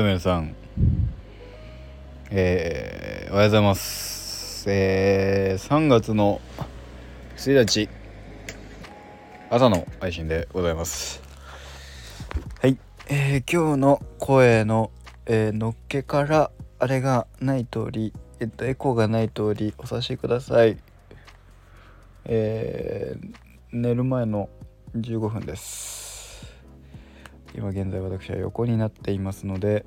どうも皆さん、えー、おはようございます。えー、3月の1日、朝の配信でございます。はい、えー、今日の声の、えー、のっけから、あれがない通り、えっと、エコーがない通りお察しください。えー、寝る前の15分です。今現在私は横になっていますので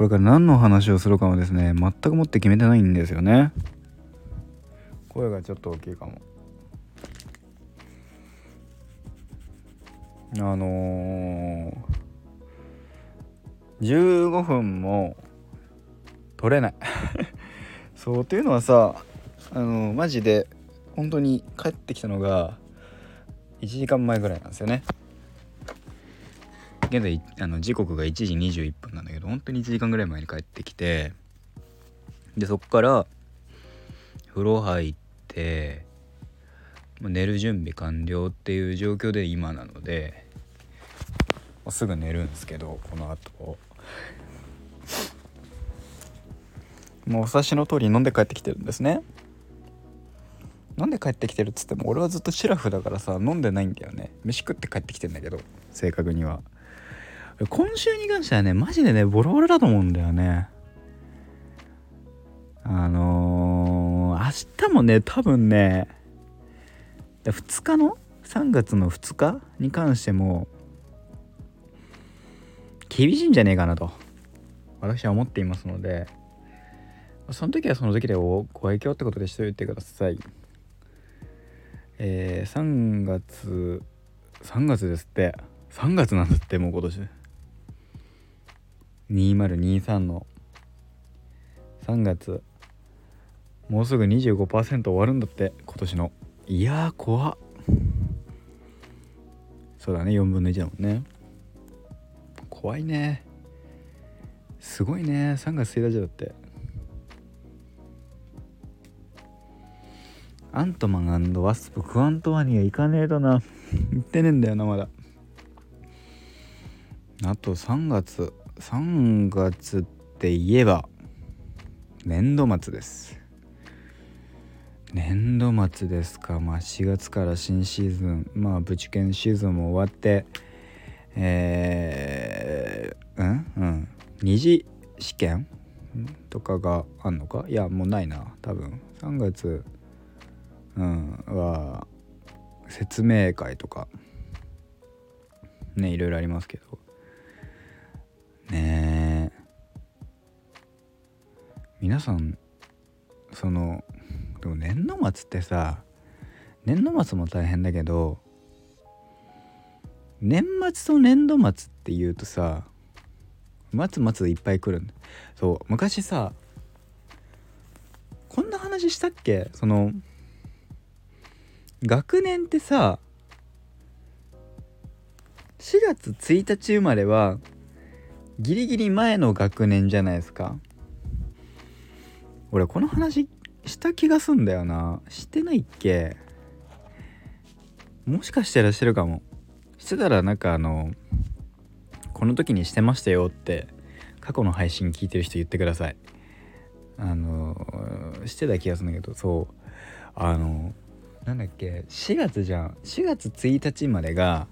これから何の話をするかもですね全くもって決めてないんですよね。声がちょっと大きいかも。あのー、15分も取れない。そうっていうのはさあのー、マジで本当に帰ってきたのが1時間前ぐらいなんですよね。現在あの時刻が1時21分なんだけど本当に1時間ぐらい前に帰ってきてでそっから風呂入って寝る準備完了っていう状況で今なので、すぐ寝るんですけどこの後。もうお察しの通り飲んで帰ってきてるんですね。飲んで帰ってきてるっつっても俺はずっとシラフだからさ飲んでないんだよね。飯食って帰ってきてんだけど正確には。今週に関してはねマジでねボロボロだと思うんだよね。あのー、明日もね多分ね2日の？3月の2日？に関しても厳しいんじゃねえかなと私は思っていますのでその時はその時でご愛嬌ってことでしておいてください。えー、3月3月ですって。3月なんだってもう今年。2023の3月もうすぐ25%終わるんだって今年の。いやー怖っ。そうだね4分の1だもんね。怖いね。すごいね3月1日だって。アントマンワスプクアントワニア行かねえとな。行ってねえんだよなまだ。あと3月。3月って言えば年度末です。年度末ですか。まあ4月から新シーズンまあチケンシーズンも終わってえー、うん？うん。二次試験とかがあんのか？いやもうないな多分。3月うんは説明会とかねいろいろありますけど。皆さんそのでも年度末ってさ年度末も大変だけど年末と年度末っていうとさ末末いっぱい来るんそう昔さこんな話したっけ？その学年ってさ4月1日生まれはギリギリ前の学年じゃないですか。俺この話した気がすんだよな。してないっけ？もしかしたらしてるかも。してたらなんかあのこの時にしてましたよって過去の配信聞いてる人言ってください。あのしてた気がするんだけどそう。あのなんだっけ？4月じゃん。4月1日までが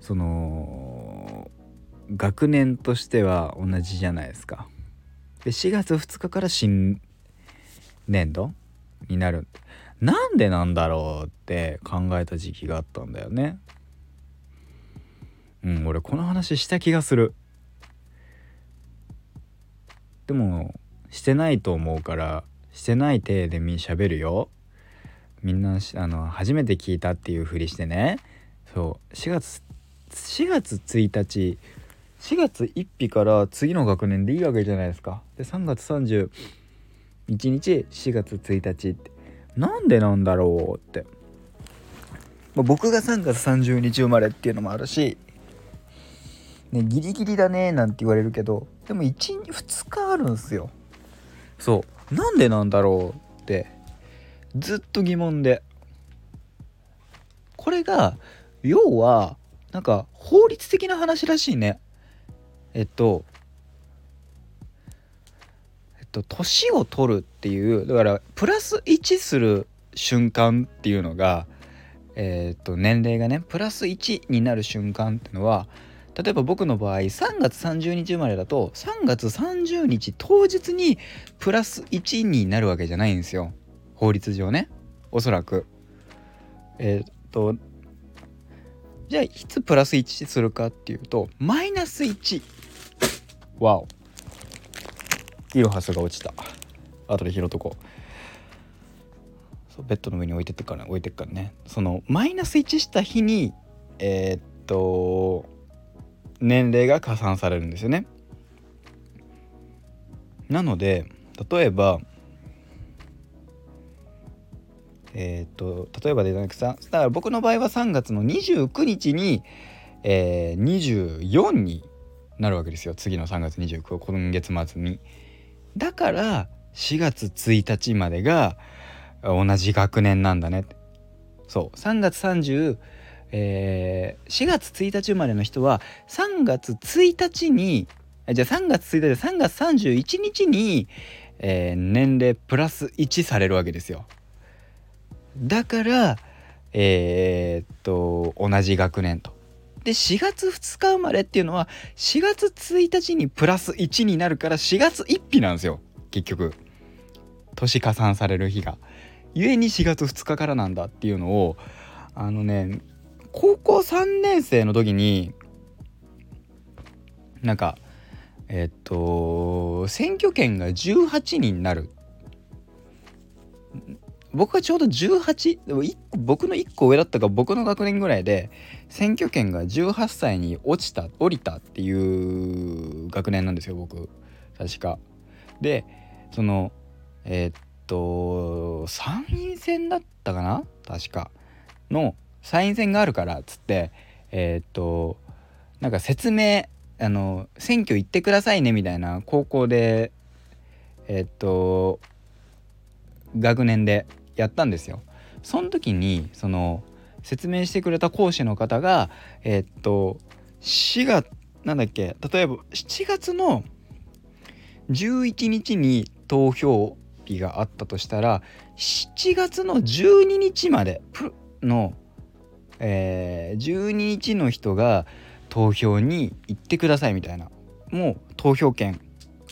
その学年としては同じじゃないですか。で4月2日から新年度になるなんでなんだろうって考えた時期があったんだよね。うん俺この話した気がする。でもしてないと思うからしてない体でみしゃべるよ。みんなあの初めて聞いたっていうふりしてねそう4月4月1日4月1日から次の学年でいいわけじゃないですか。で3月1日4月1日って。なんでなんだろうって、まあ、僕が3月30日生まれっていうのもあるし、ね、ギリギリだねなんて言われるけどでも12日あるんすよ。そう。なんでなんだろうって。ずっと疑問で。これが要はなんか法律的な話らしいね。えっとと年を取るっていうだからプラス1する瞬間っていうのがえー、と年齢がねプラス1になる瞬間っていうのは例えば僕の場合3月30日生まれだと3月30日当日にプラス1になるわけじゃないんですよ。法律上ね。おそらく。えー、とじゃあいつプラス1するかっていうとマイナス1わお。イロハスが落ちた。後で拾っとこう。そうベッドの上に置いてってから置いてっからね。そのマイナス1した日にえー、っと年齢が加算されるんですよね。なので例えばえっ、と例えばでなくさだから僕の場合は3月の29日に、えー、24になるわけですよ。次の3月29今月末に。だから4月1日までが同じ学年なんだねそう3月30えー、4月1日生まれの人は3月1日にじゃあ3月1日で3月31日に、えー、年齢プラス1されるわけですよ。だからえー、っと同じ学年と。で4月2日生まれっていうのは4月1日にプラス1になるから4月1日なんですよ。結局。年加算される日が。ゆえに4月2日からなんだっていうのをあのね高校3年生の時になんかえっと選挙権が18になる。僕がちょうど18僕の1個上だったか僕の学年ぐらいで選挙権が18歳に落ちた降りたっていう学年なんですよ僕。確か。でそのえー、っと参院選だったかな？確か。の参院選があるからっつってえー、っとなんか説明あの選挙行ってくださいねみたいな高校でえー、っと学年でやったんですよ。その時にその説明してくれた講師の方がえー、っと4月なんだっけ例えば7月の11日に投票日があったとしたら7月の12日までの、えー、12日の人が投票に行ってくださいみたいなもう投票権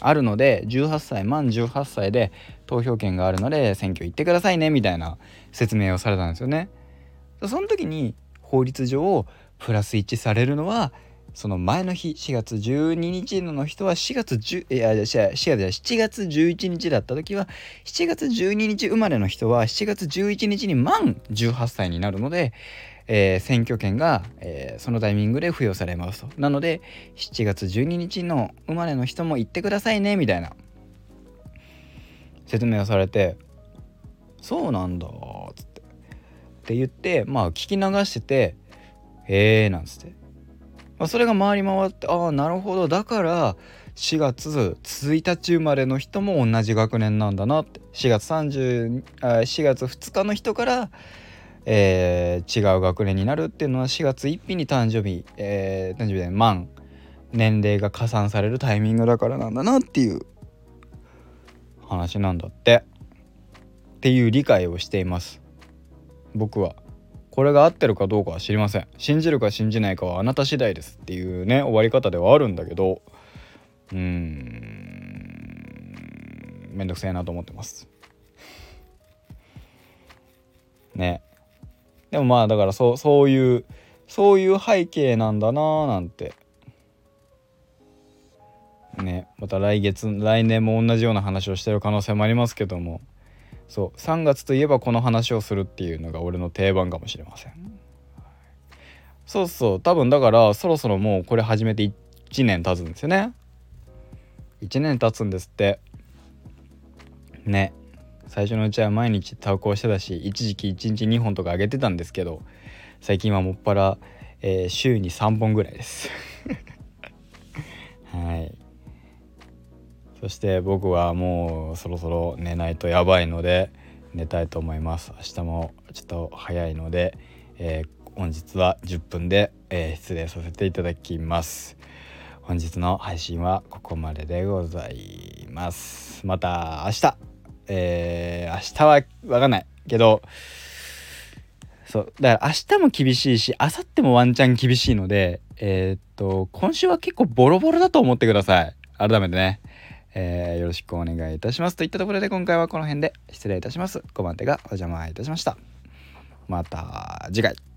あるので18歳満18歳で投票権があるので選挙行ってくださいねみたいな説明をされたんですよね。その時に法律上プラス1されるのはその前の日4月12日の人は4月10いや4月7月11日だった時は7月12日生まれの人は7月11日に満18歳になるので、えー、選挙権が、えー、そのタイミングで付与されますと。なので7月12日の生まれの人も行ってくださいねみたいな。説明をされて「そうなんだ」っつって。って言ってまあ聞き流してて「へえ」なんつって、まあ、それが回り回ってああなるほど。だから4月1日生まれの人も同じ学年なんだなって。4月30あ4月2日の人から、えー、違う学年になるっていうのは4月1日に誕生日、えー、誕生日で満年齢が加算されるタイミングだからなんだなっていう話なんだって。っていう理解をしています。僕はこれが合ってるかどうかは知りません。信じるか信じないかはあなた次第ですっていうね終わり方ではあるんだけど。うーん。めんどくせえなと思ってます。ね。でもまあだからそうそういうそういう背景なんだなーなんて。ねまた来月来年も同じような話をしてる可能性もありますけども。そう3月といえばこの話をするっていうのが俺の定番かもしれません。そうそう多分だからそろそろもうこれ始めて1年経つんですよね。1年経つんですって。ね。最初のうちは毎日投稿してたし一時期1日2本とか上げてたんですけど最近はもっぱら、えー、週に3本ぐらいです。はい。そして僕はもうそろそろ寝ないとやばいので寝たいと思います。明日もちょっと早いので、えー、本日は10分で、えー、失礼させていただきます。本日の配信はここまででございます。また明日。えー、明日は分かんないけどそうだから明日も厳しいし明後日もワンチャン厳しいのでえー、っと今週は結構ボロボロだと思ってください。改めてね。えー、よろしくお願いいたします。といったところで今回はこの辺で失礼いたします。5番手がお邪魔いたしました。また次回。